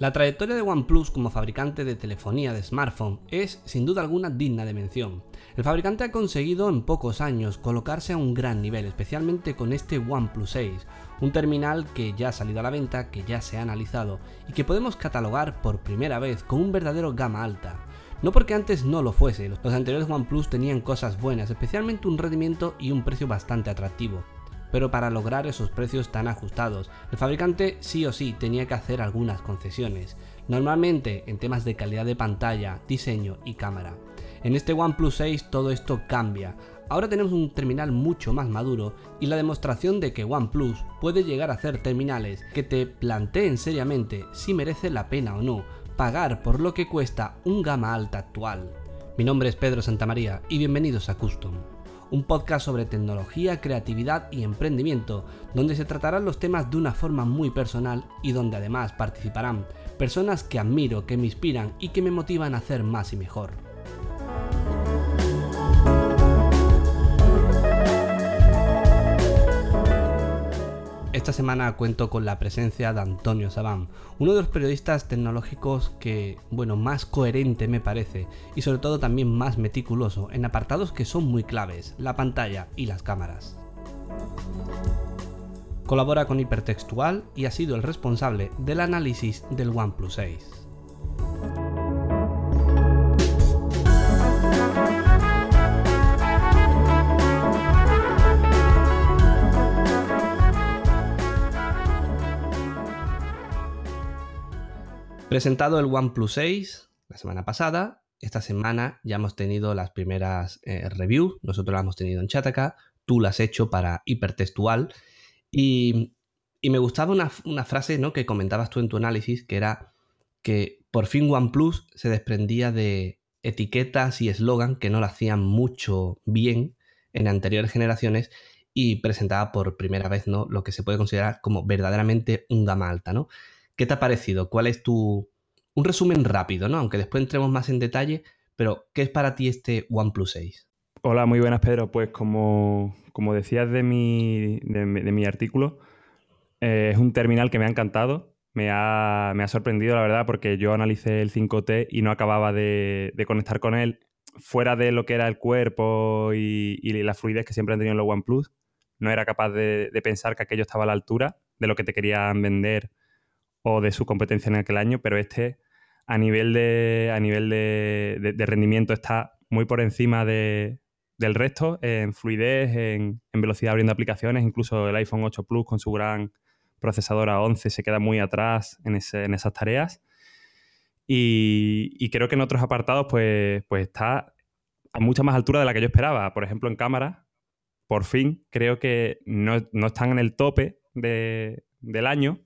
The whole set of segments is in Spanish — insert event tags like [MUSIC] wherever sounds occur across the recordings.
La trayectoria de OnePlus como fabricante de telefonía de smartphone es sin duda alguna digna de mención. El fabricante ha conseguido en pocos años colocarse a un gran nivel, especialmente con este OnePlus 6, un terminal que ya ha salido a la venta, que ya se ha analizado y que podemos catalogar por primera vez con un verdadero gama alta. No porque antes no lo fuese, los anteriores OnePlus tenían cosas buenas, especialmente un rendimiento y un precio bastante atractivo pero para lograr esos precios tan ajustados, el fabricante sí o sí tenía que hacer algunas concesiones, normalmente en temas de calidad de pantalla, diseño y cámara. En este OnePlus 6 todo esto cambia. Ahora tenemos un terminal mucho más maduro y la demostración de que OnePlus puede llegar a hacer terminales que te planteen seriamente si merece la pena o no pagar por lo que cuesta un gama alta actual. Mi nombre es Pedro Santamaría y bienvenidos a Custom un podcast sobre tecnología, creatividad y emprendimiento, donde se tratarán los temas de una forma muy personal y donde además participarán personas que admiro, que me inspiran y que me motivan a hacer más y mejor. Esta semana cuento con la presencia de Antonio Sabán, uno de los periodistas tecnológicos que, bueno, más coherente me parece y sobre todo también más meticuloso en apartados que son muy claves, la pantalla y las cámaras. Colabora con Hipertextual y ha sido el responsable del análisis del OnePlus 6. Presentado el OnePlus 6 la semana pasada, esta semana ya hemos tenido las primeras eh, reviews, nosotros las hemos tenido en Chataka, tú las has hecho para hipertextual y, me gustaba una, frase ¿no? que comentabas tú en tu análisis, que era que por fin OnePlus se desprendía de etiquetas y eslogan que no lo hacían mucho bien en anteriores generaciones y presentaba por primera vez ¿no? lo que se puede considerar como verdaderamente un gama alta, ¿no? ¿Qué te ha parecido? ¿Cuál es tu... Un resumen rápido, ¿no? Aunque después entremos más en detalle, pero ¿qué es para ti este OnePlus 6? Hola, muy buenas Pedro. Pues como, como decías de mi, de, mi artículo, eh, es un terminal que me ha encantado, me ha, me ha, sorprendido la verdad porque yo analicé el 5T y no acababa de, de, conectar con él fuera de lo que era el cuerpo y, y, la fluidez que siempre han tenido los OnePlus. No era capaz de, de pensar que aquello estaba a la altura de lo que te querían vender o de su competencia en aquel año, pero este a nivel de, a nivel de, rendimiento está muy por encima del resto, en fluidez, en, velocidad abriendo aplicaciones, incluso el iPhone 8 Plus con su gran procesador A11 se queda muy atrás en, esas tareas. Y, creo que en otros apartados pues, pues está a mucha más altura de la que yo esperaba. Por ejemplo, en cámara, por fin creo que no, están en el tope del año,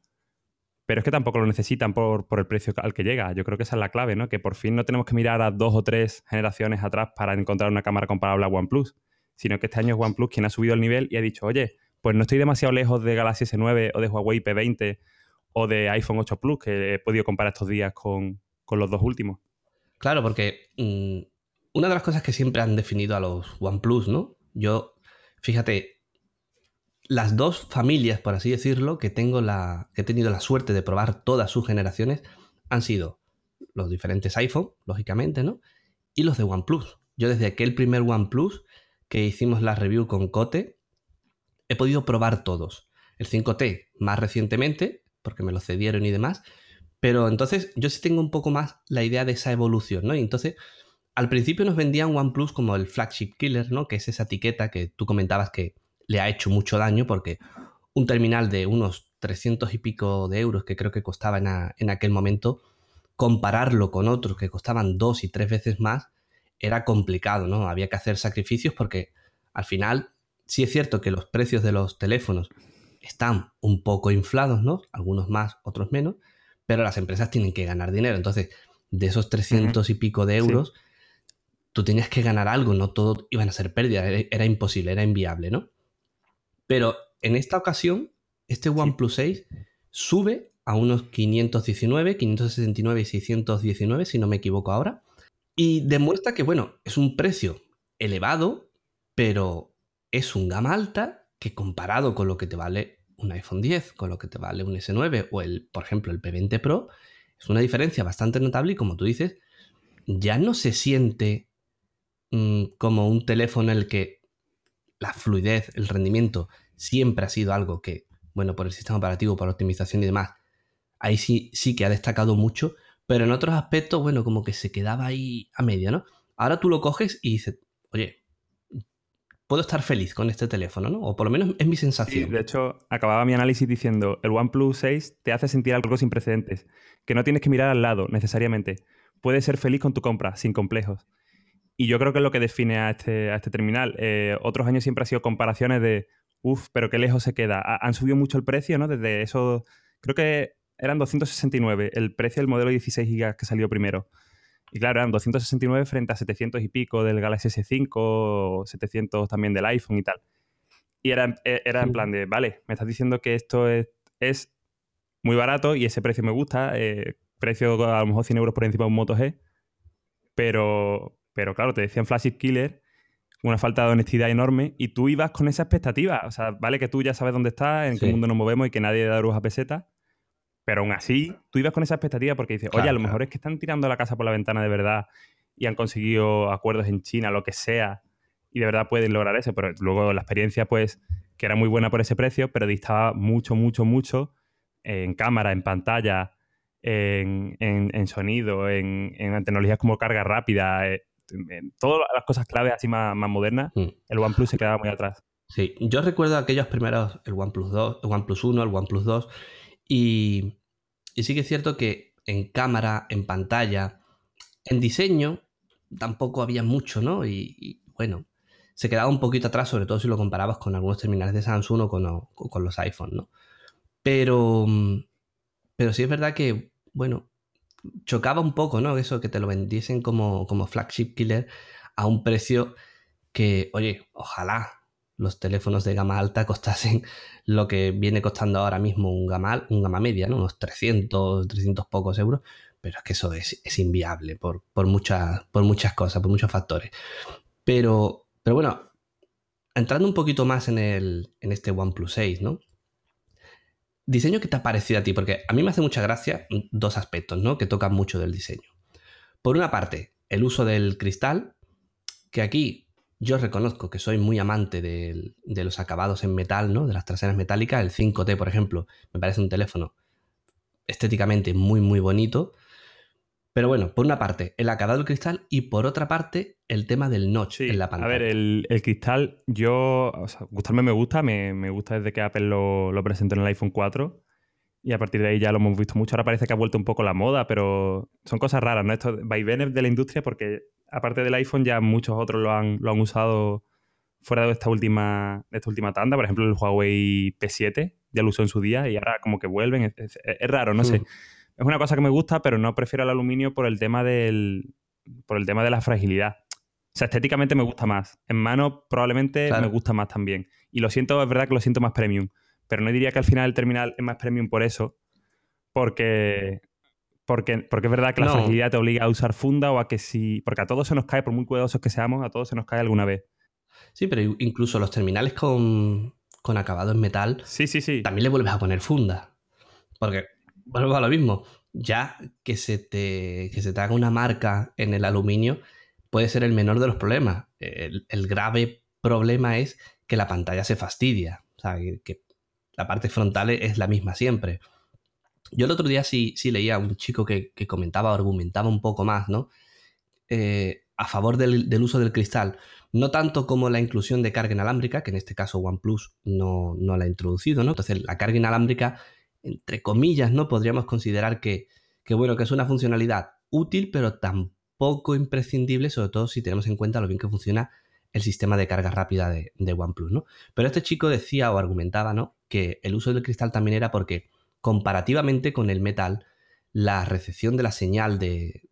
pero es que tampoco lo necesitan por, el precio al que llega. Yo creo que esa es la clave, ¿no? Que por fin no tenemos que mirar a dos o tres generaciones atrás para encontrar una cámara comparable a OnePlus, sino que este año es OnePlus quien ha subido el nivel y ha dicho, oye, pues no estoy demasiado lejos de Galaxy S9 o de Huawei P20 o de iPhone 8 Plus, que he podido comparar estos días con, los dos últimos. Claro, porque mm, una de las cosas que siempre han definido a los OnePlus, ¿no? Yo, fíjate, las dos familias, por así decirlo, que, tengo la, he tenido la suerte de probar todas sus generaciones han sido los diferentes iPhone, lógicamente, ¿no? Y los de OnePlus. Yo desde aquel primer OnePlus que hicimos la review con Cote, he podido probar todos. El 5T más recientemente, porque me lo cedieron y demás, pero entonces yo sí tengo un poco más la idea de esa evolución, ¿no? Y entonces, al principio nos vendían OnePlus como el flagship killer, ¿no? Que es esa etiqueta que tú comentabas que le ha hecho mucho daño porque un terminal de unos 300 y pico de euros que creo que costaba en, aquel momento, compararlo con otros que costaban dos y tres veces más, era complicado, ¿no? Había que hacer sacrificios porque al final sí es cierto que los precios de los teléfonos están un poco inflados, ¿no? Algunos más, otros menos, pero las empresas tienen que ganar dinero. Entonces, de esos 300 y pico de euros, tú tenías que ganar algo, no todo iban a ser pérdidas, era imposible, era inviable, ¿no? Pero en esta ocasión, este OnePlus 6 sube a unos 519, 569 y 619, si no me equivoco ahora. Y demuestra que, bueno, es un precio elevado, pero es un gama alta que comparado con lo que te vale un iPhone 10, con lo que te vale un S9 o el, por ejemplo, el P20 Pro, Es una diferencia bastante notable y como tú dices, ya no se siente mm, como un teléfono en el que la fluidez, el rendimiento, siempre ha sido algo que, bueno, por el sistema operativo, por la optimización y demás, ahí sí, sí que ha destacado mucho, pero en otros aspectos, bueno, como que se quedaba ahí a medio, ¿no? Ahora tú lo coges y dices, oye, puedo estar feliz con este teléfono, ¿no? O por lo menos es mi sensación. de hecho, acababa mi análisis diciendo, el OnePlus 6 te hace sentir algo sin precedentes, que no tienes que mirar al lado necesariamente. Puedes ser feliz con tu compra, sin complejos. Y yo creo que es lo que define a este, a este terminal. Eh, otros años siempre ha sido comparaciones de, uff, pero qué lejos se queda. han subido mucho el precio, ¿no? Desde eso, creo que eran 269 el precio del modelo 16 GB que salió primero. Y claro, eran 269 frente a 700 y pico del Galaxy S5, 700 también del iPhone y tal. Y era, e, era en plan de, vale, me estás diciendo que esto es, es muy barato y ese precio me gusta, eh, precio a lo mejor 100 euros por encima de un Moto G, pero, pero claro, te decían Flagship Killer, una falta de honestidad enorme, y tú ibas con esa expectativa. O sea, vale que tú ya sabes dónde estás, en qué mundo nos movemos y que nadie da luz a peseta, pero aún así, tú ibas con esa expectativa porque dices, oye, a lo mejor es que están tirando la casa por la ventana de verdad y han conseguido acuerdos en China, lo que sea, y de verdad pueden lograr eso. Pero luego la experiencia, pues, que era muy buena por ese precio, pero distaba mucho, mucho, mucho en cámara, en pantalla, en, sonido, en, tecnologías como carga rápida, eh, en, todas las cosas claves así más, modernas, mm. el OnePlus se quedaba muy atrás. Sí, yo recuerdo aquellos primeros, el OnePlus 2, el OnePlus 1, el OnePlus 2, y y sí que es cierto que en cámara, en pantalla, en diseño, tampoco había mucho, ¿no? Y, bueno, se quedaba un poquito atrás, sobre todo si lo comparabas con algunos terminales de Samsung o con, los iPhones, ¿no? Pero, pero sí es verdad que, bueno, chocaba un poco, ¿no? Eso que te lo vendiesen como, como flagship killer a un precio que, oye, ojalá los teléfonos de gama alta [LAUGHS] costasen lo que viene costando ahora mismo un gama, un gama media, ¿no? unos 300, 300 pocos euros, pero es que eso es, inviable por, muchas, por muchas cosas, por muchos factores. Pero, pero bueno, entrando un poquito más en, el, en este OnePlus 6, ¿no? Diseño que te ha parecido a ti, porque a mí me hace mucha gracia dos aspectos, ¿no? Que tocan mucho del diseño. Por una parte, el uso del cristal, que aquí yo reconozco que soy muy amante de, los acabados en metal, ¿no? De las traseras metálicas. El 5T, por ejemplo, me parece un teléfono estéticamente muy, muy bonito. Pero bueno, por una parte, el acabado del cristal y por otra parte, el tema del notch en la pantalla. A ver, el, cristal, yo, o sea, gustarme me gusta, me, gusta desde que Apple lo, lo, presentó en el iPhone 4 y a partir de ahí ya lo hemos visto mucho. Ahora parece que ha vuelto un poco la moda, pero son cosas raras, ¿no? Esto vaivenes de la industria porque aparte del iPhone, ya muchos otros lo han, lo han usado fuera de esta última, de esta última tanda. Por ejemplo, el Huawei P7 ya lo usó en su día y ahora como que vuelven. Es, raro, no sé. Es una cosa que me gusta, pero no prefiero el aluminio por el tema del. por el tema de la fragilidad. O sea, estéticamente me gusta más. En mano probablemente me gusta más también. Y lo siento, es verdad que lo siento más premium. Pero no diría que al final el terminal es más premium por eso. Porque porque, porque es verdad que la fragilidad te obliga a usar funda o a que si. Porque a todos se nos cae, por muy cuidadosos que seamos, a todos se nos cae alguna vez. Sí, pero incluso los terminales con, acabado en metal. Sí, sí, sí. También le vuelves a poner funda. Porque vuelvo a lo mismo. Ya que se, te, que se te haga una marca en el aluminio puede ser el menor de los problemas. El, grave problema es que la pantalla se fastidia. O sea, que la parte frontal es la misma siempre. Yo el otro día sí, sí leía a un chico que, comentaba, argumentaba un poco más, ¿no? Eh, a favor del, uso del cristal. No tanto como la inclusión de carga inalámbrica, que en este caso OnePlus no, no la ha introducido, ¿no? Entonces, la carga inalámbrica, entre comillas, ¿no? Podríamos considerar que, bueno, que es una funcionalidad útil, pero tampoco imprescindible, sobre todo si tenemos en cuenta lo bien que funciona el sistema de carga rápida de, de OnePlus, ¿no? Pero este chico decía o argumentaba, ¿no? Que el uso del cristal también era porque comparativamente con el metal, la recepción de la señal de,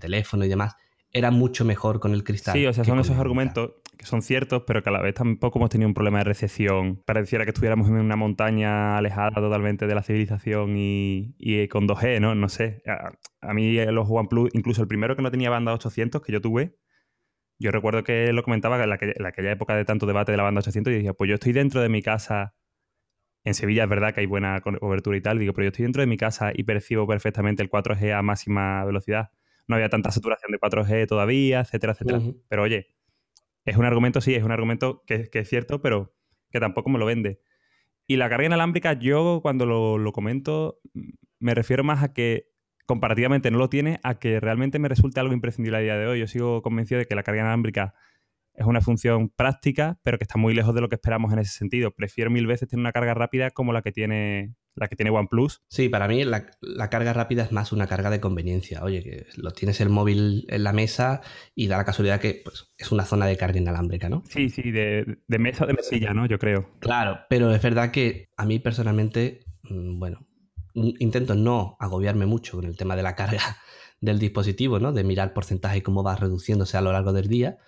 teléfono y demás era mucho mejor con el cristal. Sí, o sea, son esos argumentos que son ciertos, pero que a la vez tampoco hemos tenido un problema de recepción. Pareciera que estuviéramos en una montaña alejada totalmente de la civilización y, con 2G, ¿no? No sé. A, mí los OnePlus, incluso el primero que no tenía banda 800 que yo tuve, yo recuerdo que lo comentaba en, aquella, época de tanto debate de la banda 800 y decía, pues yo estoy dentro de mi casa en Sevilla es verdad que hay buena cobertura y tal, digo, pero yo estoy dentro de mi casa y percibo perfectamente el 4G a máxima velocidad. No había tanta saturación de 4G todavía, etcétera, etcétera. Pero oye, es un argumento, sí, es un argumento que, es cierto, pero que tampoco me lo vende. Y la carga inalámbrica, yo cuando lo, lo comento, me refiero más a que comparativamente no lo tiene, a que realmente me resulte algo imprescindible a día de hoy. Yo sigo convencido de que la carga inalámbrica es una función práctica, pero que está muy lejos de lo que esperamos en ese sentido. Prefiero mil veces tener una carga rápida como la que tiene la que tiene OnePlus. Sí, para mí la, carga rápida es más una carga de conveniencia. Oye, que lo tienes el móvil en la mesa y da la casualidad que pues, es una zona de carga inalámbrica, ¿no? Sí, sí, de, de mesa o de mesilla, ¿no? Yo creo. Claro, pero es verdad que a mí personalmente, mm, bueno, intento no agobiarme mucho con el tema de la carga [LAUGHS] del dispositivo, ¿no? De mirar porcentaje y cómo va reduciéndose a lo largo del día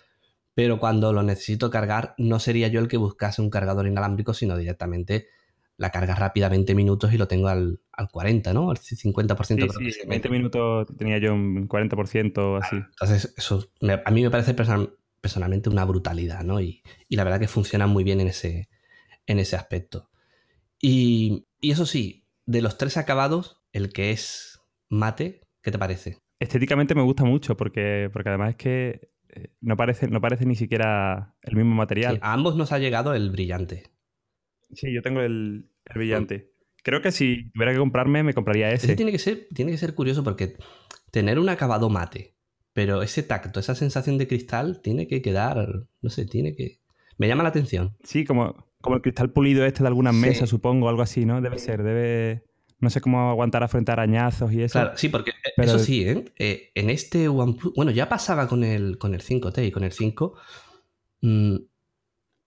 pero cuando lo necesito cargar, no sería yo el que buscase un cargador inalámbrico, sino directamente la carga rápida 20 minutos y lo tengo al, 40, ¿no? Al 50%. Sí, sí, 20 minutos tenía yo un 40% así. entonces, eso a mí me parece personalmente una brutalidad, ¿no? Y, la verdad que funciona muy bien en ese, en ese aspecto. Y, y eso sí, de los tres acabados, el que es mate, ¿qué te parece? Estéticamente me gusta mucho porque, porque además es que no parece, no parece ni siquiera el mismo material. a ambos nos ha llegado el brillante. Sí, yo tengo el, brillante. Creo que si tuviera que comprarme, me compraría ese. tiene, que ser, tiene que ser curioso porque tener un acabado mate, pero ese tacto, esa sensación de cristal, tiene que quedar, no sé, tiene que... Me llama la atención. Sí, como, como el cristal pulido este de algunas mesas, supongo, algo así, ¿no? Debe ser, debe no sé cómo aguantar a frente a arañazos y eso. Claro, sí, porque eh, eso sí, ¿eh? ¿eh? en este OnePlus, bueno, ya pasaba con el, con el 5T y con el 5, mm,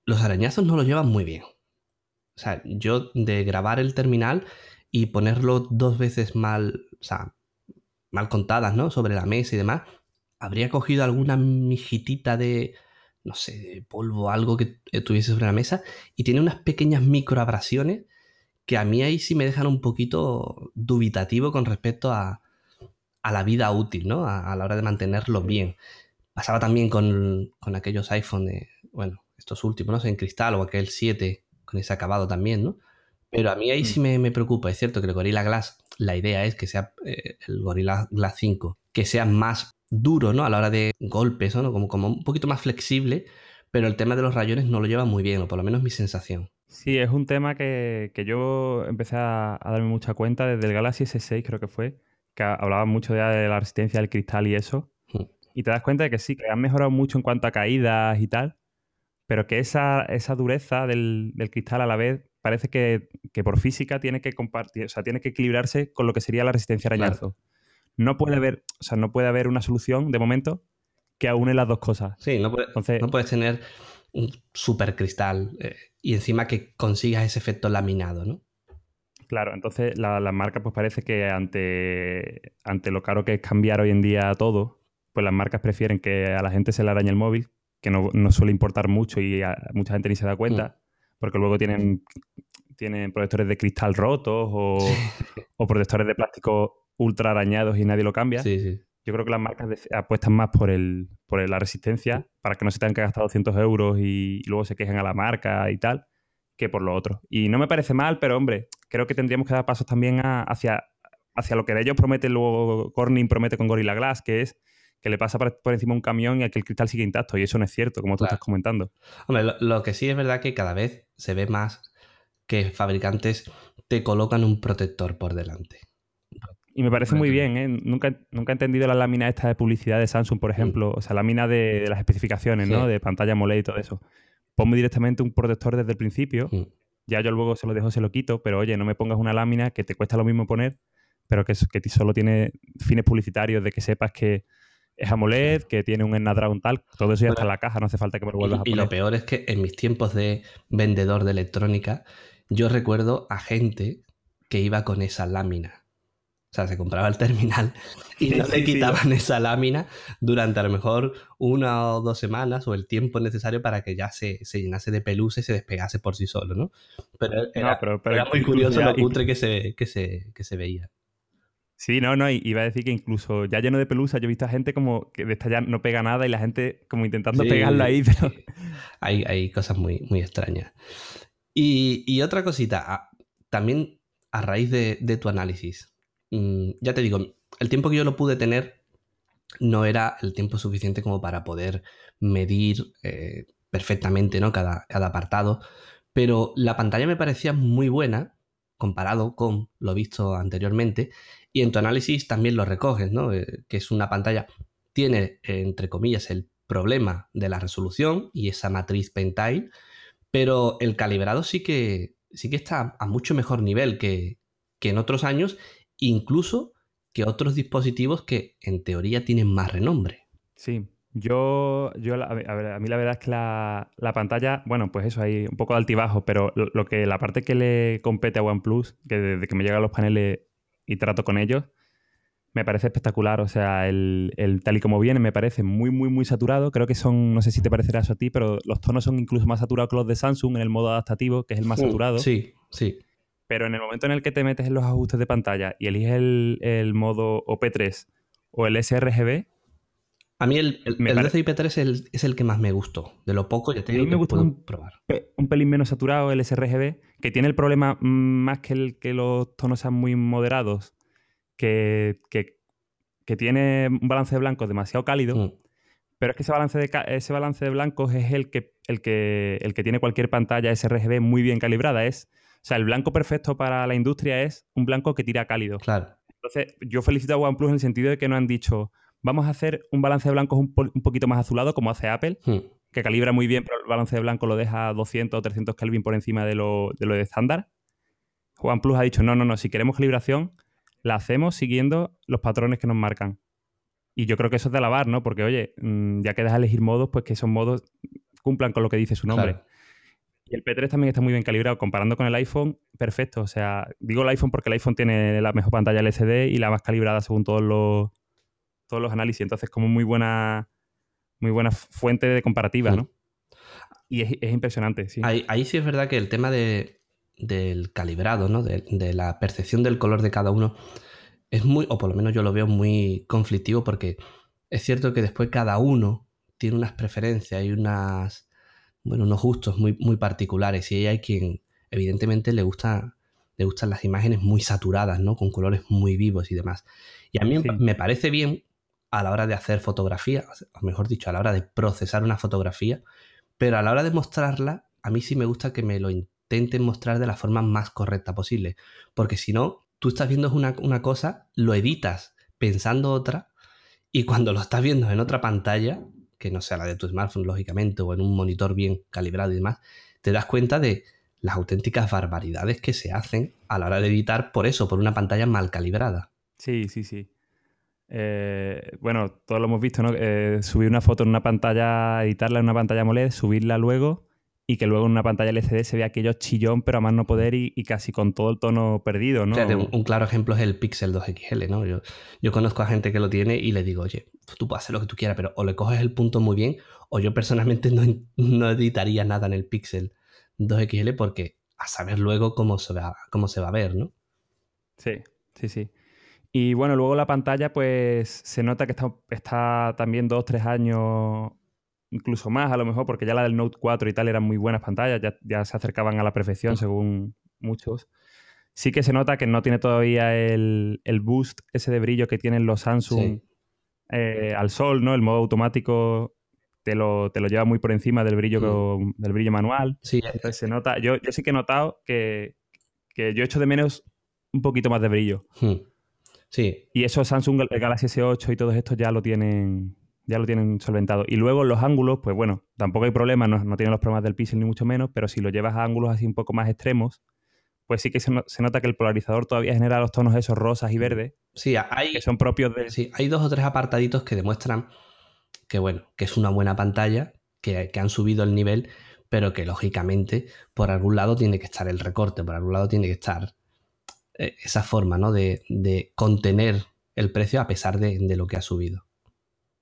los arañazos no lo llevan muy bien. O sea, yo de grabar el terminal y ponerlo dos veces mal, o sea, mal contadas, ¿no? Sobre la mesa y demás, habría cogido alguna mijitita de, no sé, de polvo, algo que tuviese sobre la mesa y tiene unas pequeñas microabrasiones que a mí ahí sí me dejan un poquito dubitativo con respecto a, la vida útil, ¿no? A, la hora de mantenerlo bien. Pasaba también con, aquellos iPhone, bueno, estos últimos, no sé, en cristal o aquel 7 con ese acabado también, ¿no? Pero a mí ahí sí mm. me, preocupa. Es cierto que el Gorilla Glass, la idea es que sea eh, el Gorilla Glass 5, que sea más duro, ¿no? A la hora de golpes, ¿no? Como, como un poquito más flexible, pero el tema de los rayones no lo lleva muy bien, o por lo menos mi sensación. Sí, es un tema que, yo empecé a, darme mucha cuenta desde el Galaxy S6, creo que fue, que hablaba mucho de, la resistencia del cristal y eso. Hmm. Y te das cuenta de que sí, que han mejorado mucho en cuanto a caídas y tal, pero que esa, esa dureza del, cristal a la vez parece que, por física tiene que compartir, o sea, tiene que equilibrarse con lo que sería la resistencia a arañazo. No puede haber, o sea, no puede haber una solución de momento que aúne las dos cosas. Sí, no, no puedes tener un super cristal eh, y encima que consigas ese efecto laminado, ¿no? Claro, entonces la, marca pues parece que ante, ante lo caro que es cambiar hoy en día todo, pues las marcas prefieren que a la gente se le arañe el móvil, que no, suele importar mucho y mucha gente ni se da cuenta, mm. porque luego tienen, tienen protectores de cristal rotos o, [LAUGHS] o protectores de plástico ultra arañados y nadie lo cambia. Sí, sí. Yo creo que las marcas apuestan más por, el, por la resistencia para que no se tengan que gastar 200 euros y, luego se quejen a la marca y tal, que por lo otro. Y no me parece mal, pero hombre, creo que tendríamos que dar pasos también hacia, hacia lo que ellos promete luego Corning promete con Gorilla Glass, que es que le pasa por, encima un camión y que el cristal sigue intacto. Y eso no es cierto, como tú estás comentando. Hombre, lo, lo, que sí es verdad que cada vez se ve más que fabricantes te colocan un protector por delante. Y me parece muy bien, ¿eh? Nunca, nunca he entendido la lámina esta de publicidad de Samsung, por ejemplo, o sea, lámina de, las especificaciones, ¿no? De pantalla AMOLED y todo eso. Ponme directamente un protector desde el principio, mm. ya yo luego se lo dejo, se lo quito, pero oye, no me pongas una lámina que te cuesta lo mismo poner, pero que, que solo tiene fines publicitarios de que sepas que es AMOLED, que tiene un Snapdragon tal, todo eso ya está en la caja, no hace falta que me lo vuelvas a poner. Y lo peor es que en mis tiempos de vendedor de electrónica, yo recuerdo a gente que iba con esa lámina o sea, se compraba el terminal y [LAUGHS] no le quitaban esa lámina durante a lo mejor una o dos semanas o el tiempo necesario para que ya se, llenase de pelusa y se despegase por sí solo, ¿no? Pero era, muy curioso lo cutre que se, que, se, veía. Sí, no, no, iba a decir que incluso ya lleno de pelusa, yo he visto a gente como que de esta ya no pega nada y la gente como intentando pegarla ahí, pero... Hay, hay cosas muy, muy extrañas. Y, y otra cosita, también a raíz de, tu análisis, mm, ya te digo, el tiempo que yo lo pude tener no era el tiempo suficiente como para poder medir eh, perfectamente ¿no? cada, cada apartado, pero la pantalla me parecía muy buena comparado con lo visto anteriormente y en tu análisis también lo recoges, ¿no? Eh, que es una pantalla, tiene entre comillas el problema de la resolución y esa matriz Pentile, pero el calibrado sí que, sí que está a mucho mejor nivel que, que en otros años, incluso que otros dispositivos que en teoría tienen más renombre. Sí, yo, yo a, ver, a mí la verdad es que la, pantalla, bueno, pues eso, hay un poco de altibajo, pero lo, que la parte que le compete a OnePlus, que desde que me llegan los paneles y trato con ellos, me parece espectacular. O sea, el, tal y como viene me parece muy, muy, muy saturado. Creo que son, no sé si te parecerá eso a ti, pero los tonos son incluso más saturados que los de Samsung en el modo adaptativo, que es el más saturado. Sí, sí. Pero en el momento en el que te metes en los ajustes de pantalla y eliges el, el modo OP3 o el sRGB, a mí el, el, DCI-P3 es el, que más me gustó. De lo poco ya te digo a mí me gusta un, probar. Un pelín menos saturado el sRGB, que tiene el problema más que, el, que los tonos sean muy moderados, que, tiene un balance de blancos demasiado cálido. Mm. Pero es que ese balance de, ese balance de blancos es el que, el, que, el que tiene cualquier pantalla sRGB muy bien calibrada. Es, o sea, el blanco perfecto para la industria es un blanco que tira cálido. Claro. Entonces, yo felicito a OnePlus en el sentido de que no han dicho vamos a hacer un balance de blancos un, poquito más azulado, como hace Apple, hmm. que calibra muy bien, pero el balance de blanco lo deja 200 o 300 Kelvin por encima de lo de, estándar. OnePlus ha dicho, no, no, no, si queremos calibración, la hacemos siguiendo los patrones que nos marcan. Y yo creo que eso es de alabar, ¿no? Porque, oye, mm, ya que dejas elegir modos, pues que esos modos cumplan con lo que dice su nombre. Y el P3 también está muy bien calibrado. Comparando con el iPhone, perfecto. O sea, digo el iPhone porque el iPhone tiene la mejor pantalla LCD y la más calibrada según todos los, todos los análisis. Entonces, como muy buena, muy buena fuente de comparativa, ¿no? Y es, impresionante, sí. Ahí, sí es verdad que el tema de, del calibrado, ¿no? De, de, la percepción del color de cada uno es muy, o por lo menos yo lo veo muy conflictivo porque es cierto que después cada uno tiene unas preferencias y unas, bueno, unos gustos muy, muy particulares y hay quien evidentemente le gusta le gustan las imágenes muy saturadas, ¿no? Con colores muy vivos y demás. Y a mí me parece bien a la hora de hacer fotografía, o mejor dicho, a la hora de procesar una fotografía, pero a la hora de mostrarla, a mí sí me gusta que me lo intenten mostrar de la forma más correcta posible, porque si no, tú estás viendo una, una cosa, lo editas pensando otra, y cuando lo estás viendo en otra pantalla, que no sea la de tu smartphone, lógicamente, o en un monitor bien calibrado y demás, te das cuenta de las auténticas barbaridades que se hacen a la hora de editar por eso, por una pantalla mal calibrada. Sí, sí, sí. Eh, bueno, todos lo hemos visto, ¿no? Eh, subir una foto en una pantalla, editarla en una pantalla AMOLED, subirla luego y que luego en una pantalla LCD se vea aquello chillón, pero a más no poder y, casi con todo el tono perdido, ¿no? un, claro ejemplo es el Pixel 2XL, ¿no? Yo, yo conozco a gente que lo tiene y le digo, oye, tú puedes hacer lo que tú quieras, pero o le coges el punto muy bien, o yo personalmente [LAUGHS] no, no editaría nada en el Pixel 2XL porque a saber luego cómo se va, cómo se va a ver, ¿no? Sí, sí, sí. Y bueno, luego la pantalla, pues se nota que está, está también dos, tres años, incluso más a lo mejor, porque ya la del Note 4 y tal eran muy buenas pantallas, ya, se acercaban a la perfección según muchos. Sí que se nota que no tiene todavía el, boost ese de brillo que tienen los Samsung eh, al sol, ¿no? El modo automático te lo, te lo lleva muy por encima del brillo, mm. del brillo manual. Sí. Entonces se nota, yo, yo sí que he notado que, que yo echo de menos un poquito más de brillo. Hmm. Sí. Y eso Samsung, el Galaxy S8 y todos estos ya lo tienen ya lo tienen solventado. Y luego los ángulos, pues bueno, tampoco hay problema, no, no tienen los problemas del pixel ni mucho menos, pero si lo llevas a ángulos así un poco más extremos, pues sí que se, nota que el polarizador todavía genera los tonos esos rosas y verdes. Sí, hay, que son propios de... Sí, hay dos o tres apartaditos que demuestran que, bueno, que es una buena pantalla, que, que han subido el nivel, pero que lógicamente por algún lado tiene que estar el recorte, por algún lado tiene que estar eh, esa forma ¿no? de, contener el precio a pesar de, lo que ha subido.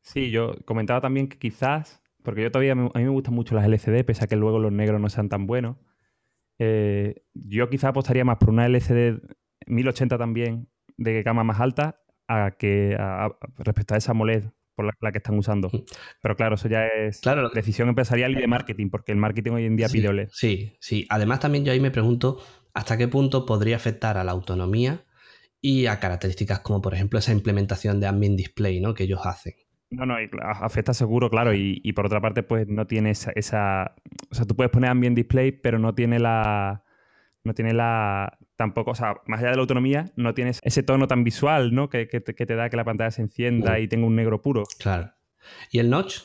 Sí, yo comentaba también que quizás, porque yo todavía, a mí me gustan mucho las LCD, pese a que luego los negros no sean tan buenos, eh, yo quizás apostaría más por una LCD 1080 también de gama más alta a que respecto a esa AMOLED por la, que están usando. Mm. Pero claro, eso ya es decisión empresarial y de marketing, porque el marketing hoy en día pide OLED. Sí, sí. Además también yo ahí me pregunto ¿Hasta qué punto podría afectar a la autonomía y a características como, por ejemplo, esa implementación de ambient display ¿no? que ellos hacen? No, no, afecta seguro, claro, y, por otra parte, pues no tiene esa, esa, O sea, tú puedes poner ambient display, pero no tiene la. No tiene la. Tampoco, o sea, más allá de la autonomía, no tienes ese tono tan visual, ¿no? Que, te da que la pantalla se encienda y tenga un negro puro. Claro. ¿Y el notch?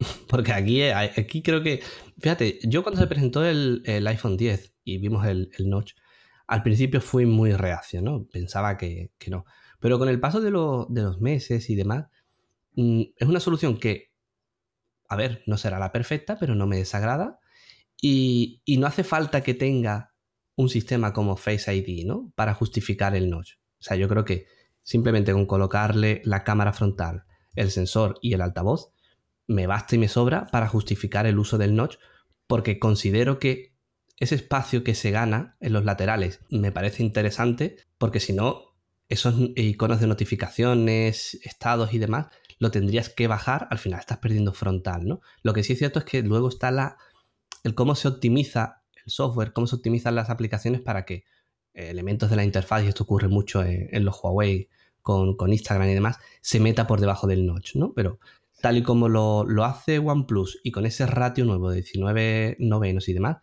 [LAUGHS] Porque aquí, aquí creo que. Fíjate, yo cuando se presentó el, iPhone 10 y vimos el, notch, al principio fui muy reacio, ¿no? Pensaba que, no. Pero con el paso de, de los meses y demás es una solución que, a ver, no será la perfecta, pero no me desagrada. Y, no hace falta que tenga un sistema como Face ID, ¿no? Para justificar el notch. O sea, yo creo que simplemente con colocarle la cámara frontal, el sensor y el altavoz, me basta y me sobra para justificar el uso del notch, porque considero que ese espacio que se gana en los laterales me parece interesante, porque si no, esos iconos de notificaciones, estados y demás, lo tendrías que bajar, al final estás perdiendo frontal, ¿no? Lo que sí es cierto es que luego está la, el cómo se optimiza el software, cómo se optimizan las aplicaciones para que eh, elementos de la interfaz, y esto ocurre mucho en, los Huawei con, Instagram y demás, se meta por debajo del notch, ¿no? Pero tal y como lo, hace OnePlus y con ese ratio nuevo de 19 novenos y demás,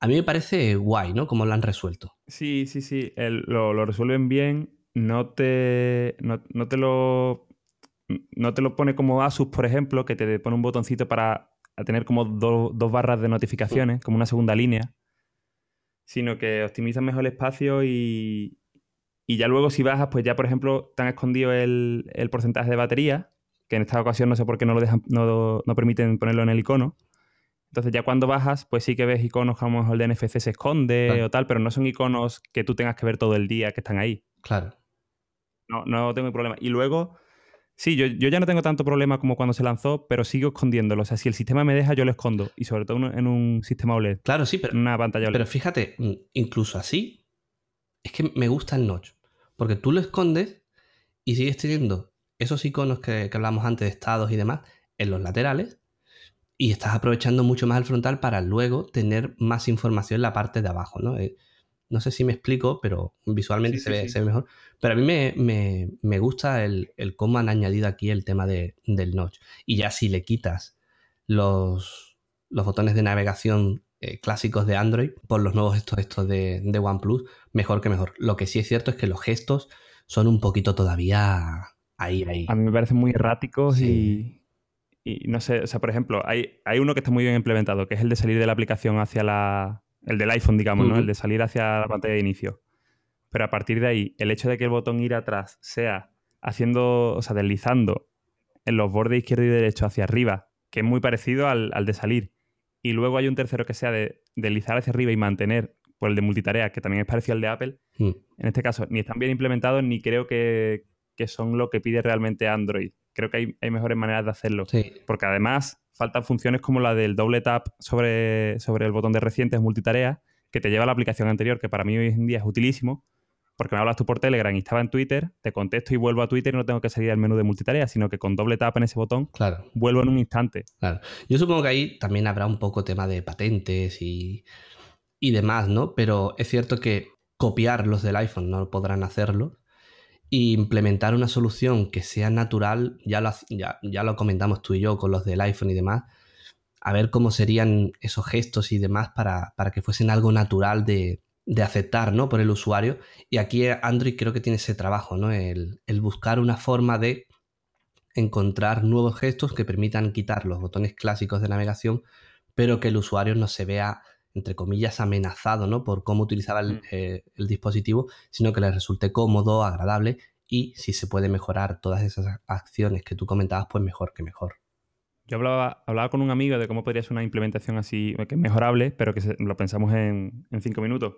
a mí me parece guay, ¿no? Cómo lo han resuelto. Sí, sí, sí. lo, lo, resuelven bien. No te, no, no te lo no te lo pone como Asus, por ejemplo, que te pone un botoncito para tener como dos barras de notificaciones, como una segunda línea, sino que optimiza mejor el espacio y, ya luego si bajas, pues ya, por ejemplo, te han escondido el, porcentaje de batería, que en esta ocasión no sé por qué no lo dejan, no, permiten ponerlo en el icono. Entonces ya cuando bajas, pues sí que ves iconos como el de NFC se esconde o tal, pero no son iconos que tú tengas que ver todo el día que están ahí. Claro. No, no tengo problema. Y luego, Sí, yo, ya no tengo tanto problema como cuando se lanzó, pero sigo escondiéndolo. O sea, si el sistema me deja, yo lo escondo. Y sobre todo en un sistema OLED. Claro, sí, pero. Una pantalla OLED. Pero fíjate, mm, incluso así, es que me gusta el notch. Porque tú lo escondes y sigues teniendo esos iconos que, que hablamos antes de estados y demás en los laterales. Y estás aprovechando mucho más el frontal para luego tener más información en la parte de abajo, ¿no? No sé si me explico, pero visualmente se, ve, mejor. Pero a mí me, gusta el, cómo han añadido aquí el tema del notch. Y ya si le quitas los, los botones de navegación eh, clásicos de Android por los nuevos gestos estos de, de, OnePlus, mejor que mejor. Lo que sí es cierto es que los gestos son un poquito todavía ahí, ahí. A mí me parecen muy erráticos y, y, no sé, o sea, por ejemplo, hay, hay uno que está muy bien implementado, que es el de salir de la aplicación hacia la, el del iPhone, digamos, ¿no? El de salir hacia la pantalla de inicio. Pero a partir de ahí, el hecho de que el botón ir atrás sea haciendo, o sea, deslizando en los bordes izquierdo y derecho hacia arriba, que es muy parecido al, de salir. Y luego hay un tercero que sea de deslizar hacia arriba y mantener, por el de multitarea, que también es parecido al de Apple. Mm. En este caso, ni están bien implementados, ni creo que, son lo que pide realmente Android. Creo que hay, hay mejores maneras de hacerlo. Porque además, faltan funciones como la del doble tap sobre, sobre el botón de recientes multitarea, que te lleva a la aplicación anterior, que para mí hoy en día es utilísimo, porque me hablas tú por Telegram y estaba en Twitter, te contesto y vuelvo a Twitter y no tengo que salir al menú de multitarea, sino que con doble tap en ese botón claro. vuelvo en un instante. Claro. Yo supongo que ahí también habrá un poco tema de patentes y, y demás, ¿no? Pero es cierto que copiar los del iPhone no podrán hacerlo, y implementar una solución que sea natural, ya lo, ya, ya lo comentamos tú y yo con los del iPhone y demás, a ver cómo serían esos gestos y demás para, que fuesen algo natural de, aceptar ¿no? por el usuario. Y aquí Android creo que tiene ese trabajo, ¿no? el, el buscar una forma de encontrar nuevos gestos que permitan quitar los botones clásicos de navegación, pero que el usuario no se vea entre comillas, amenazado ¿no? por cómo utilizaba mm. eh, el, dispositivo, sino que le resulte cómodo, agradable y si se puede mejorar todas esas acciones que tú comentabas, pues mejor que mejor. Yo hablaba, hablaba con un amigo de cómo podría ser una implementación así, que es mejorable, pero que lo pensamos en, cinco minutos.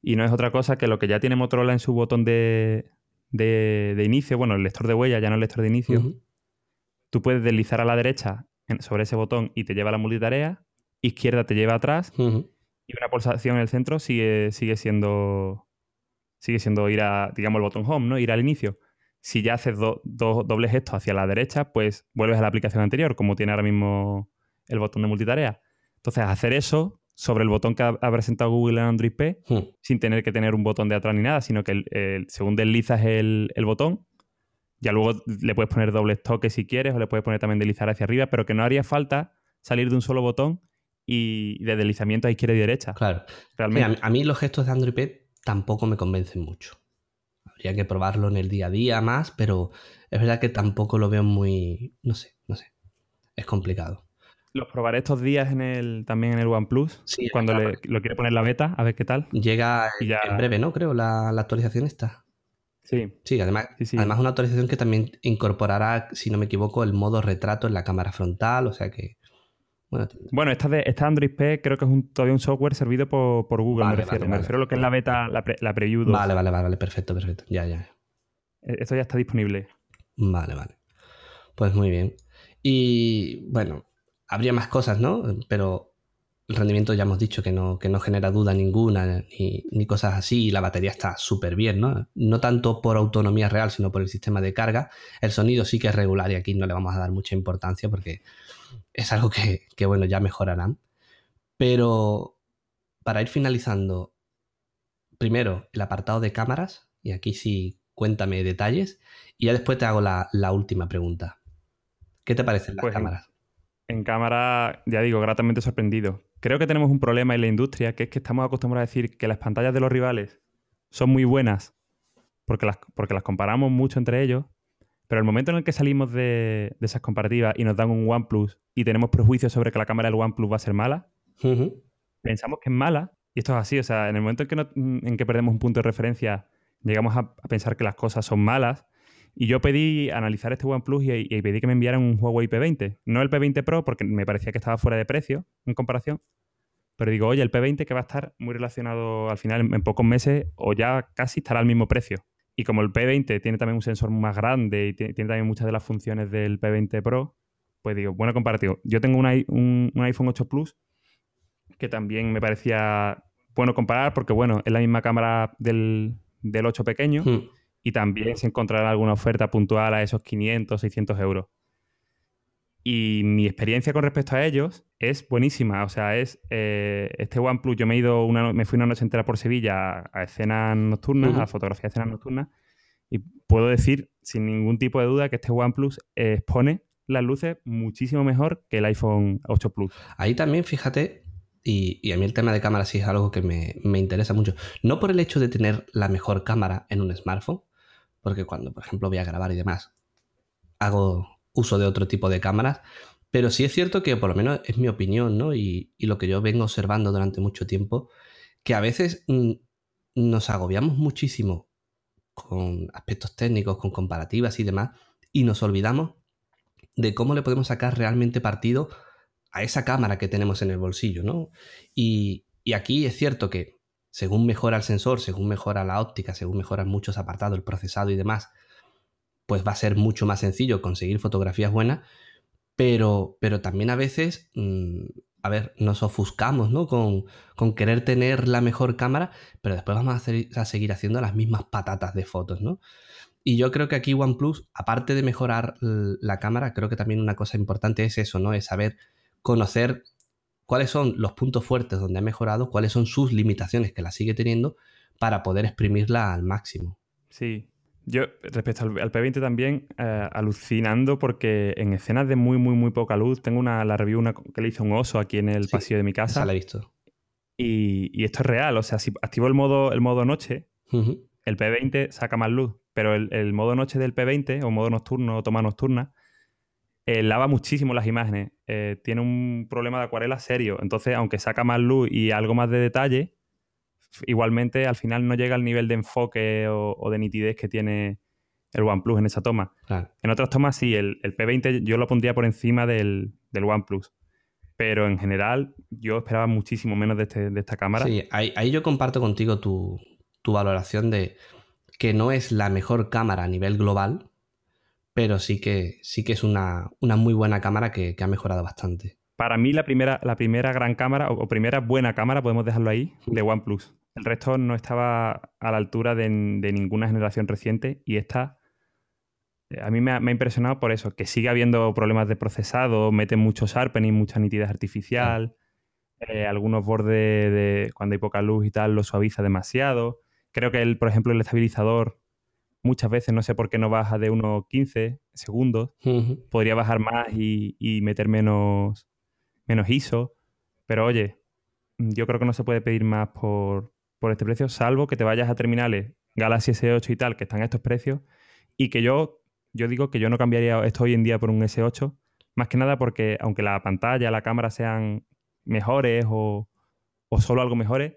Y no es otra cosa que lo que ya tiene Motorola en su botón de, de, inicio, bueno, el lector de huella, ya no el lector de inicio. Tú puedes deslizar a la derecha sobre ese botón y te lleva a la multitarea izquierda te lleva atrás y una pulsación en el centro sigue, sigue siendo sigue siendo ir a, digamos, el botón home, ¿no? Ir al inicio. Si ya haces dos dobles gestos hacia la derecha, pues vuelves a la aplicación anterior, como tiene ahora mismo el botón de multitarea. Entonces, hacer eso sobre el botón que ha, presentado Google en Android P, Hmm. sin tener que tener un botón de atrás ni nada, sino que el- el- según deslizas el, el botón, ya luego le puedes poner dobles toques si quieres, o le puedes poner también deslizar hacia arriba, pero que no haría falta salir de un solo botón y de deslizamiento a izquierda y derecha. Claro. Realmente. a, a mí los gestos de Android P tampoco me convencen mucho. Habría que probarlo en el día a día más, pero es verdad que tampoco lo veo muy. No sé, no sé. Es complicado. Los probaré estos días en el, también en el OnePlus, Sí, cuando claro. le- lo quiere poner la beta, a ver qué tal. Llega Y ya- en breve, ¿no? Creo, la, la actualización está. Sí, Sí, además, Sí, sí. además una actualización que también incorporará, si no me equivoco, el modo retrato en la cámara frontal, o sea que. Bueno, Bueno, esta, de, esta Android P creo que es un- todavía un software servido por, por Google, Vale, me refiero. vale, me vale. refiero a lo que es la beta, la, pre- la preview 2. vale, vale, vale, perfecto, perfecto. Ya, ya. Eh, Esto ya está disponible. Vale, vale. Pues muy bien. Y bueno, habría más cosas, ¿no? Pero el rendimiento ya hemos dicho que no, que no genera duda ninguna ni, ni cosas así. Y la batería está súper bien, ¿no? No tanto por autonomía real, sino por el sistema de carga. El sonido sí que es regular y aquí no le vamos a dar mucha importancia porque es algo que, que, bueno, ya mejorarán. Pero para ir finalizando, primero el apartado de cámaras, y aquí sí cuéntame detalles, y ya después te hago la, la última pregunta. ¿Qué te parecen las Pues en- cámaras? En cámara, ya digo, gratamente sorprendido. Creo que tenemos un problema en la industria, que es que estamos acostumbrados a decir que las pantallas de los rivales son muy buenas porque las, porque las comparamos mucho entre ellos, pero el momento en el que salimos de, de esas comparativas y nos dan un OnePlus y tenemos prejuicios sobre que la cámara del OnePlus va a ser mala, pensamos que es mala, y esto es así, o sea, en el momento en que, no- en que perdemos un punto de referencia, llegamos a, a pensar que las cosas son malas. Y yo pedí analizar este OnePlus y, y pedí que me enviaran un Huawei P20. No el P20 Pro, porque me parecía que estaba fuera de precio en comparación. Pero digo, oye, el P20 que va a estar muy relacionado al final en, en pocos meses o ya casi estará al mismo precio. Y como el P20 tiene también un sensor más grande y tiene, también muchas de las funciones del P20 Pro, pues digo, bueno comparativo. Yo tengo un, un- un iPhone 8 Plus que también me parecía bueno comparar porque, bueno, es la misma cámara del, del 8 pequeño Mm. y también se encontrará alguna oferta puntual a esos 500, 600 euros. Y mi experiencia con respecto a ellos es buenísima. O sea, es eh, este OnePlus. Yo me he ido una, me fui una noche entera por Sevilla a, a escenas nocturnas, a fotografía de escenas nocturnas, y puedo decir sin ningún tipo de duda que este OnePlus eh, expone las luces muchísimo mejor que el iPhone 8 Plus. Ahí también, fíjate, y, y a mí el tema de cámara sí es algo que me, me interesa mucho. No por el hecho de tener la mejor cámara en un smartphone, porque cuando, por ejemplo, voy a grabar y demás, hago uso de otro tipo de cámaras, pero sí es cierto que, por lo menos es mi opinión, ¿no? Y, y lo que yo vengo observando durante mucho tiempo, que a veces mm, nos agobiamos muchísimo con aspectos técnicos, con comparativas y demás, y nos olvidamos de cómo le podemos sacar realmente partido a esa cámara que tenemos en el bolsillo, ¿no? Y, y aquí es cierto que según mejora el sensor, según mejora la óptica, según mejoran muchos apartados, el procesado y demás, pues va a ser mucho más sencillo conseguir fotografías buenas, pero, pero también a veces, mm, a ver, nos ofuscamos, ¿no? Con, con querer tener la mejor cámara, pero después vamos a, a seguir haciendo las mismas patatas de fotos, ¿no? Y yo creo que aquí OnePlus, aparte de mejorar la cámara, creo que también una cosa importante es eso, ¿no? Es saber conocer cuáles son los puntos fuertes donde ha mejorado, cuáles son sus limitaciones que la sigue teniendo para poder exprimirla al máximo. Sí. Yo, respecto al, al P20 también, eh, alucinando porque en escenas de muy, muy, muy poca luz, tengo una, la review una que le hice un oso aquí en el Sí, pasillo de mi casa la he visto. y, y esto es real. O sea, si activo el modo, el modo noche, el P20 saca más luz, pero el, el modo noche del P20 o modo nocturno o toma nocturna eh, lava muchísimo las imágenes. Eh, tiene un problema de acuarela serio. Entonces, aunque saca más luz y algo más de detalle, igualmente al final no llega al nivel de enfoque o, o de nitidez que tiene el OnePlus en esa toma. Claro. En otras tomas sí, el, el P20 yo lo pondría por encima del, del OnePlus. Pero en general yo esperaba muchísimo menos de, este- de esta cámara. Sí, ahí, ahí yo comparto contigo tu, tu valoración de que no es la mejor cámara a nivel global, pero sí que, sí que es una, una muy buena cámara que, que ha mejorado bastante. Para mí la primera, la primera gran cámara o, o primera buena cámara, podemos dejarlo ahí, de OnePlus. El resto no estaba a la altura de, de ninguna generación reciente y esta eh, a mí me ha, me ha impresionado por eso, que sigue habiendo problemas de procesado, mete mucho sharpening, mucha nitidez artificial, Eh, algunos bordes de cuando hay poca luz y tal lo suaviza demasiado. Creo que, el, por ejemplo, el estabilizador muchas veces no sé por qué no baja de unos 15 segundos. Podría bajar más y, meter menos, menos ISO. Pero oye, yo creo que no se puede pedir más por, por este precio, salvo que te vayas a terminales Galaxy S8 y tal, que están a estos precios, y que yo, yo digo que yo no cambiaría esto hoy en día por un S8, más que nada porque aunque la pantalla, la cámara sean mejores o, o solo algo mejores,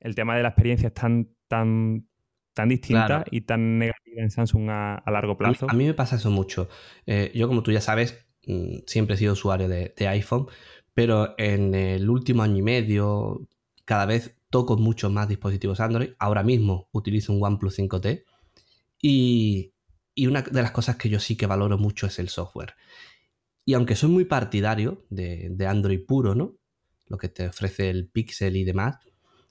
el tema de la experiencia es tan, tan, tan distinta y tan negativa en Samsung a, largo plazo. A mí, me pasa eso mucho. Eh, yo, como tú ya sabes, mm, siempre he sido usuario de, iPhone, pero en el último año y medio, cada vez toco muchos más dispositivos Android. Ahora mismo utilizo un OnePlus 5T y, una de las cosas que yo sí que valoro mucho es el software. Y aunque soy muy partidario de, Android puro, ¿no? Lo que te ofrece el Pixel y demás,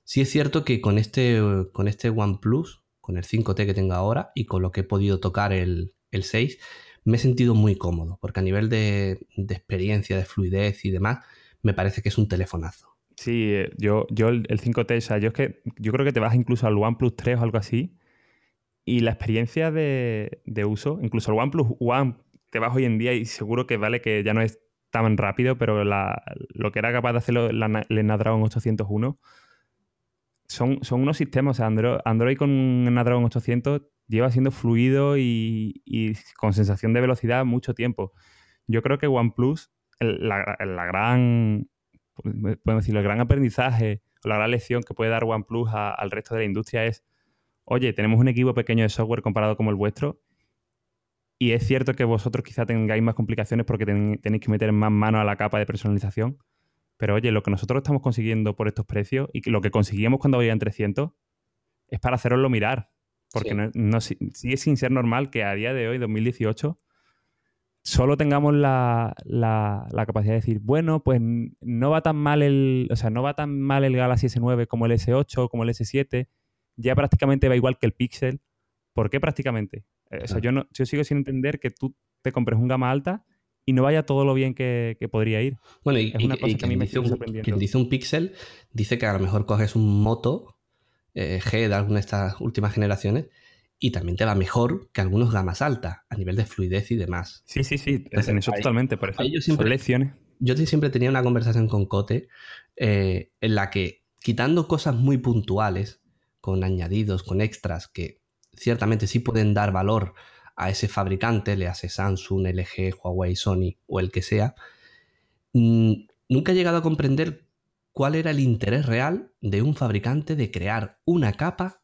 sí es cierto que con este, con este OnePlus con el 5T que tengo ahora y con lo que he podido tocar el, 6, me he sentido muy cómodo, porque a nivel de, experiencia, de fluidez y demás, me parece que es un telefonazo. Sí, eh, yo, yo el, 5T, o sea, yo es que yo creo que te vas incluso al OnePlus 3 o algo así, y la experiencia de, uso, incluso al OnePlus One, te vas hoy en día y seguro que vale que ya no es tan rápido, pero lo que era capaz de hacerlo el Snapdragon 801 son, son unos sistemas. Android, Android con Snapdragon 800 lleva siendo fluido y, con sensación de velocidad mucho tiempo. Yo creo que OnePlus, la, la gran, podemos decirlo, el gran aprendizaje la gran lección que puede dar OnePlus al resto de la industria es, oye, tenemos un equipo pequeño de software comparado como el vuestro y es cierto que vosotros quizá tengáis más complicaciones porque tenéis que meter más mano a la capa de personalización, pero oye, lo que nosotros estamos consiguiendo por estos precios y lo que conseguíamos cuando en 300 es para haceroslo mirar. Porque no, sigue sin ser normal que a día de hoy, 2018, solo tengamos la, capacidad de decir, bueno, pues no va tan mal el, o sea, no va tan mal el Galaxy S9 como el S8, como el S7, ya prácticamente va igual que el Pixel. ¿Por qué prácticamente? Eh, o sea, yo, no, yo sigo sin entender que tú te compres un gama alta y no vaya todo lo bien que, podría ir. Bueno, y, es una cosa que a mí me sigue sorprendiendo. Quien dice un Pixel dice que a lo mejor coges un Moto eh, G de alguna de estas últimas generaciones y también te va mejor que algunos gamas altas a nivel de fluidez y demás. Sí, sí, sí, en eso totalmente. Por eso, yo siempre, lecciones. Yo siempre tenía una conversación con Cote eh, en la que, quitando cosas muy puntuales, con añadidos, con extras, que ciertamente sí pueden dar valor a ese fabricante, le hace Samsung, LG, Huawei, Sony o el que sea, mm, nunca he llegado a comprender cuál era el interés real de un fabricante de crear una capa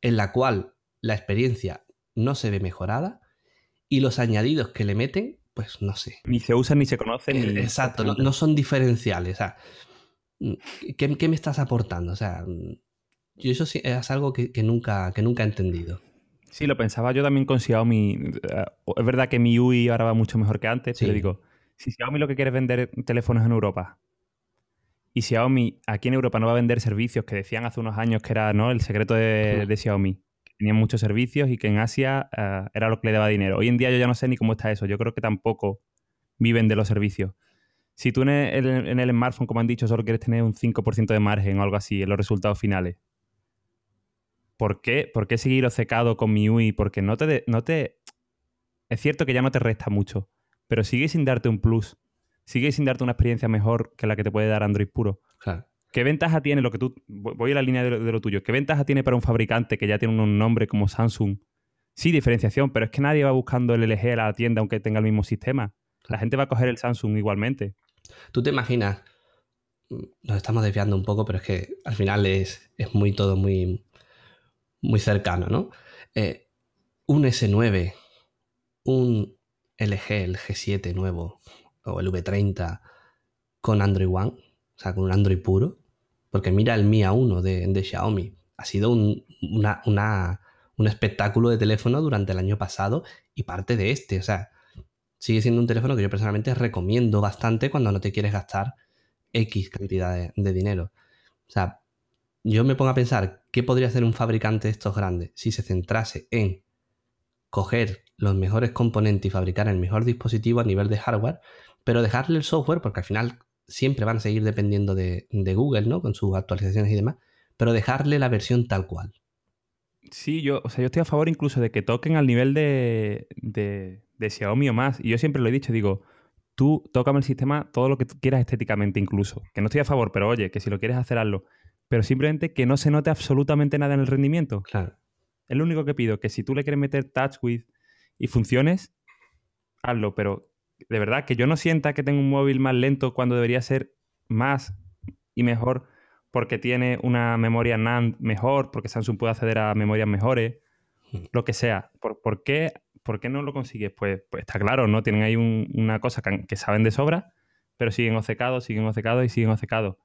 en la cual la experiencia no se ve mejorada y los añadidos que le meten, pues no sé. Ni se usan ni se conocen. Ni... Eh, exacto, no, son diferenciales. O sea, mm, ¿qué, me estás aportando? O sea, mm, yo eso es algo que, nunca, que nunca he entendido. Sí, lo pensaba yo también con Xiaomi. Eh, es verdad que mi UI ahora va mucho mejor que antes, pero digo, si Xiaomi lo que quiere es vender teléfonos en Europa y Xiaomi aquí en Europa no va a vender servicios que decían hace unos años que era ¿no? el secreto de, Xiaomi, que tenían muchos servicios y que en Asia eh, era lo que le daba dinero. Hoy en día yo ya no sé ni cómo está eso. Yo creo que tampoco viven de los servicios. Si tú en el, en el smartphone, como han dicho, solo quieres tener un 5% de margen o algo así en los resultados finales, ¿por qué, ¿por qué seguir secado con mi UI? Porque no te, no te... Es cierto que ya no te resta mucho, pero sigue sin darte un plus. Sigue sin darte una experiencia mejor que la que te puede dar Android puro. ¿Qué ventaja tiene lo que tú... Voy a la línea de lo, tuyo. ¿Qué ventaja tiene para un fabricante que ya tiene un nombre como Samsung? Sí, diferenciación, pero es que nadie va buscando el LG a la tienda aunque tenga el mismo sistema. La gente va a coger el Samsung igualmente. ¿Tú te imaginas? Nos estamos desviando un poco, pero es que al final es, es muy todo muy, muy cercano, ¿no? Eh, un S9, un LG, el G7 nuevo, o el V30 con Android One, o sea, con un Android puro, porque mira el Mi A1 de, Xiaomi, ha sido un, un espectáculo de teléfono durante el año pasado y parte de este, o sea, sigue siendo un teléfono que yo personalmente recomiendo bastante cuando no te quieres gastar X cantidad de, de dinero. O sea, yo me pongo a pensar qué podría hacer un fabricante de estos grandes si se centrase en coger los mejores componentes y fabricar el mejor dispositivo a nivel de hardware, pero dejarle el software, porque al final siempre van a seguir dependiendo de, Google, ¿no? Con sus actualizaciones y demás, pero dejarle la versión tal cual. Sí, yo, o sea, yo estoy a favor incluso de que toquen al nivel de, de, de Xiaomi o más. Y yo siempre lo he dicho, digo, tú tócame el sistema todo lo que tú quieras estéticamente incluso. Que no estoy a favor, pero oye, que si lo quieres hacer, hazlo. Pero simplemente que no se note absolutamente nada en el rendimiento. Claro. Es lo único que pido, que si tú le quieres meter touch with y funciones, hazlo. Pero de verdad, que yo no sienta que tengo un móvil más lento cuando debería ser más y mejor porque tiene una memoria NAND mejor, porque Samsung puede acceder a memorias mejores, hmm. lo que sea. ¿Por, qué, ¿Por, qué, no lo consigues? Pues, pues está claro, ¿no? Tienen ahí una cosa que, saben de sobra, pero siguen obcecados, siguen obcecados y siguen obcecados.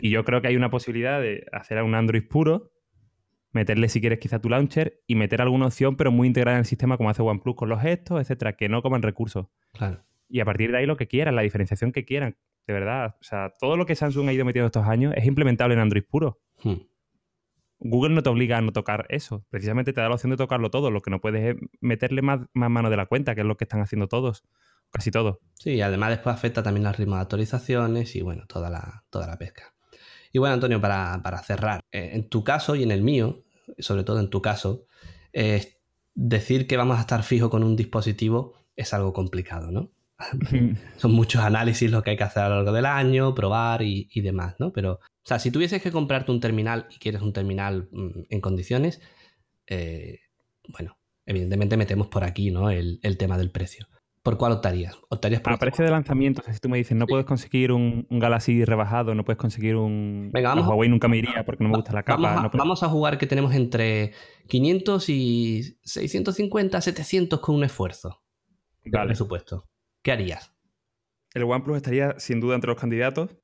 Y yo creo que hay una posibilidad de hacer un Android puro, meterle si quieres quizá tu launcher y meter alguna opción, pero muy integrada en el sistema, como hace OnePlus con los gestos, etcétera, que no coman recursos. Claro. Y a partir de ahí lo que quieran, la diferenciación que quieran, de verdad. O sea, todo lo que Samsung ha ido metiendo estos años es implementable en Android puro. Hmm. Google no te obliga a no tocar eso. Precisamente te da la opción de tocarlo todo. Lo que no puedes es meterle más, más mano de la cuenta, que es lo que están haciendo todos. Casi todos. Sí, y además después afecta también al ritmo de actualizaciones y bueno, toda la, toda la pesca. Y bueno, Antonio, para, cerrar, eh, en tu caso y en el mío, sobre todo en tu caso, decir que vamos a estar fijo con un dispositivo es algo complicado, ¿no? [LAUGHS] Son muchos análisis los que hay que hacer a lo largo del año, probar y, demás, ¿no? Pero, o sea, si tuvieses que comprarte un terminal y quieres un terminal mm, en condiciones, eh, bueno, evidentemente metemos por aquí, ¿no? El, tema del precio. ¿Por cuál optarías? ¿Optarías por a precio de lanzamiento, si tú me dices, no puedes conseguir un, Galaxy rebajado, no puedes conseguir un Venga, vamos, Huawei nunca me iría porque no me gusta la capa. Vamos a, vamos a jugar que tenemos entre 500 y 650, 700 con un esfuerzo. Vale. presupuesto. ¿Qué harías? El OnePlus estaría sin duda entre los candidatos.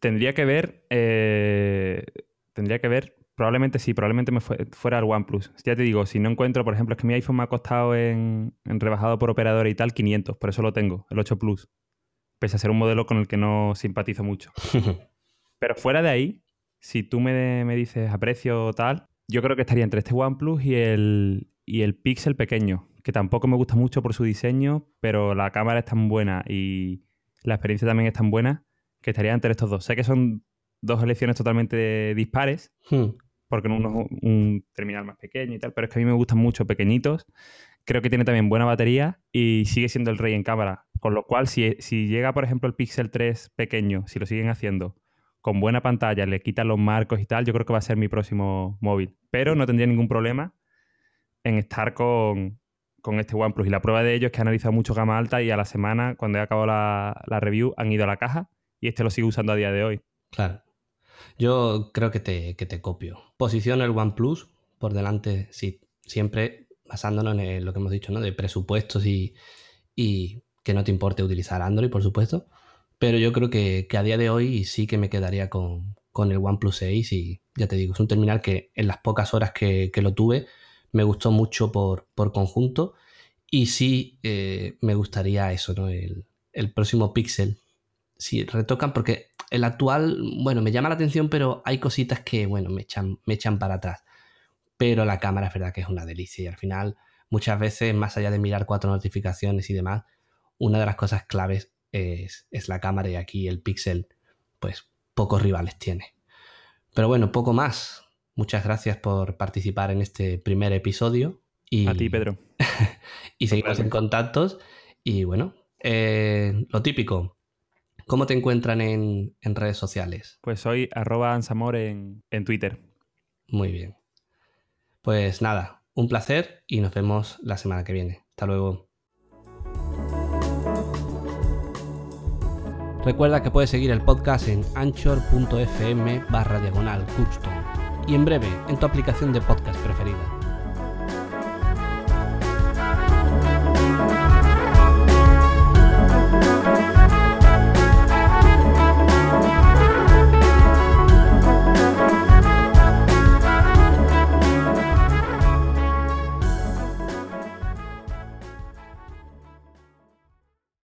Tendría que ver. Eh, tendría que ver. Probablemente sí, probablemente me fuera el OnePlus. Ya te digo, si no encuentro, por ejemplo, es que mi iPhone me ha costado en, rebajado por operador y tal 500, por eso lo tengo, el 8 Plus. Pese a ser un modelo con el que no simpatizo mucho. [LAUGHS] Pero fuera de ahí, si tú me, me dices a precio tal, yo creo que estaría entre este OnePlus y el, y el Pixel pequeño, que tampoco me gusta mucho por su diseño, pero la cámara es tan buena y la experiencia también es tan buena que estaría entre estos dos. Sé que son dos elecciones totalmente dispares, hmm. porque uno es un terminal más pequeño y tal, pero es que a mí me gustan mucho pequeñitos. Creo que tiene también buena batería y sigue siendo el rey en cámara. Con lo cual, si, si llega, por ejemplo, el Pixel 3 pequeño, si lo siguen haciendo, con buena pantalla, le quitan los marcos y tal, yo creo que va a ser mi próximo móvil. Pero no tendría ningún problema en estar con, con este OnePlus. Y la prueba de ello es que he analizado mucho gama alta y a la semana, cuando he acabado la, review, han ido a la caja y este lo sigo usando a día de hoy. Claro. Yo creo que te, que te copio. Posiciono el OnePlus por delante, sí, siempre basándonos en lo que hemos dicho, ¿no? De presupuestos y, y, que no te importe utilizar Android, por supuesto. Pero yo creo que, a día de hoy sí que me quedaría con, con, el OnePlus 6 y ya te digo, es un terminal que en las pocas horas que, que lo tuve me gustó mucho por, conjunto. Y sí eh, me gustaría eso, ¿no? El, próximo Pixel. Si retocan, porque el actual, bueno, me llama la atención, pero hay cositas que, bueno, me echan, me echan para atrás. Pero la cámara es verdad que es una delicia. Y al final, muchas veces, más allá de mirar cuatro notificaciones y demás, una de las cosas claves es, es la cámara y aquí el Pixel, pues pocos rivales tiene. Pero bueno, poco más. Muchas gracias por participar en este primer episodio. Y, A ti, Pedro. [LAUGHS] y seguimos en contactos. Y bueno, eh, lo típico. ¿Cómo te encuentran en, redes sociales? Pues soy arroba ansamor en, en Twitter. Muy bien. Pues nada, un placer y nos vemos la semana que viene. Hasta luego. Recuerda que puedes seguir el podcast en anchor.fm barra diagonal custom y en breve en tu aplicación de podcast preferida.